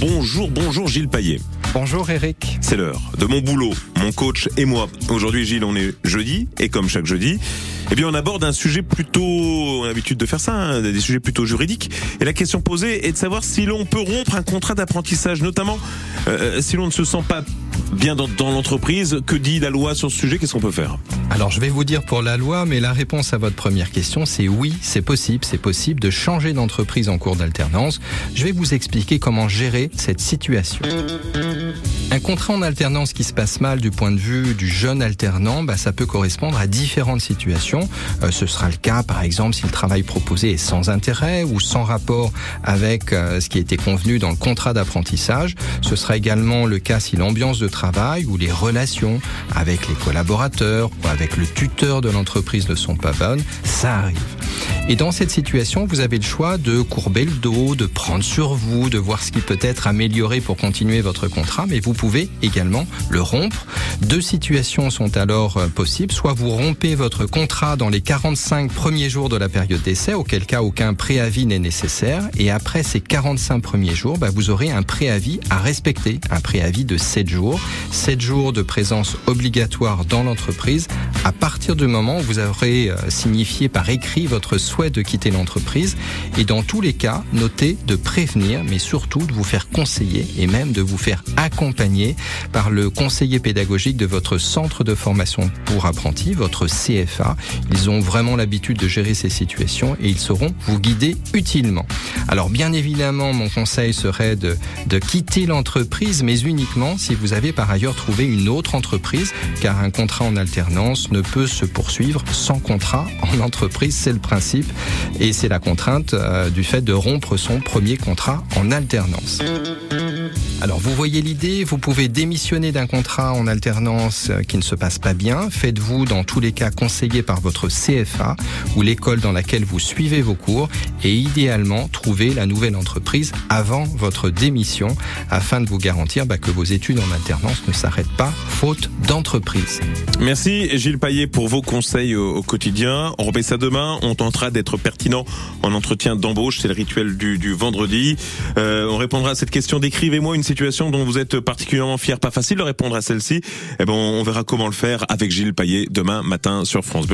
Bonjour, bonjour Gilles Paillet. Bonjour Eric. C'est l'heure de mon boulot, mon coach et moi. Aujourd'hui Gilles, on est jeudi et comme chaque jeudi, eh bien on aborde un sujet plutôt, on a l'habitude de faire ça, hein, des sujets plutôt juridiques. Et la question posée est de savoir si l'on peut rompre un contrat d'apprentissage, notamment euh, si l'on ne se sent pas bien dans, l'entreprise. Que dit la loi sur ce sujet? Qu'est-ce qu'on peut faire? Alors je vais vous dire pour la loi, mais la réponse à votre première question, c'est oui, c'est possible, c'est possible de changer d'entreprise en cours d'alternance. Je vais vous expliquer comment gérer cette situation. Un contrat en alternance qui se passe mal du point de vue du jeune alternant, bah, ça peut correspondre à différentes situations. Euh, ce sera le cas, par exemple, si le travail proposé est sans intérêt ou sans rapport avec euh, ce qui a été convenu dans le contrat d'apprentissage. Ce sera également le cas si l'ambiance de travail ou les relations avec les collaborateurs ou avec le tuteur de l'entreprise ne sont pas bonnes. Ça arrive. Et dans cette situation, vous avez le choix de courber le dos, de prendre sur vous, de voir ce qui peut être amélioré pour continuer votre contrat, mais vous pouvez également le rompre. Deux situations sont alors euh, possibles. Soit vous rompez votre contrat dans les 45 premiers jours de la période d'essai, auquel cas aucun préavis n'est nécessaire. Et après ces 45 premiers jours, bah, vous aurez un préavis à respecter, un préavis de 7 jours. 7 jours de présence obligatoire dans l'entreprise à partir du moment où vous aurez euh, signifié par écrit votre souhait de quitter l'entreprise et dans tous les cas, notez de prévenir, mais surtout de vous faire conseiller et même de vous faire accompagner par le conseiller pédagogique de votre centre de formation pour apprentis, votre CFA. Ils ont vraiment l'habitude de gérer ces situations et ils sauront vous guider utilement. Alors bien évidemment, mon conseil serait de, de quitter l'entreprise, mais uniquement si vous avez par ailleurs trouvé une autre entreprise, car un contrat en alternance ne peut se poursuivre sans contrat en entreprise, c'est le principe. Et c'est la contrainte euh, du fait de rompre son premier contrat en alternance. Alors vous voyez l'idée, vous pouvez démissionner d'un contrat en alternance euh, qui ne se passe pas bien. Faites-vous dans tous les cas conseiller par votre CFA ou l'école dans laquelle vous suivez vos cours et idéalement trouver la nouvelle entreprise avant votre démission afin de vous garantir bah, que vos études en alternance ne s'arrêtent pas faute d'entreprise. Merci Gilles Paillet pour vos conseils au, quotidien. On remet ça demain. On tentera d'être pertinent en entretien d'embauche. C'est le rituel du, du vendredi. Euh, on répondra à cette question. Décrivez-moi une situation dont vous êtes particulièrement fier. Pas facile de répondre à celle-ci. Eh ben, on verra comment le faire avec Gilles Paillet demain matin sur France.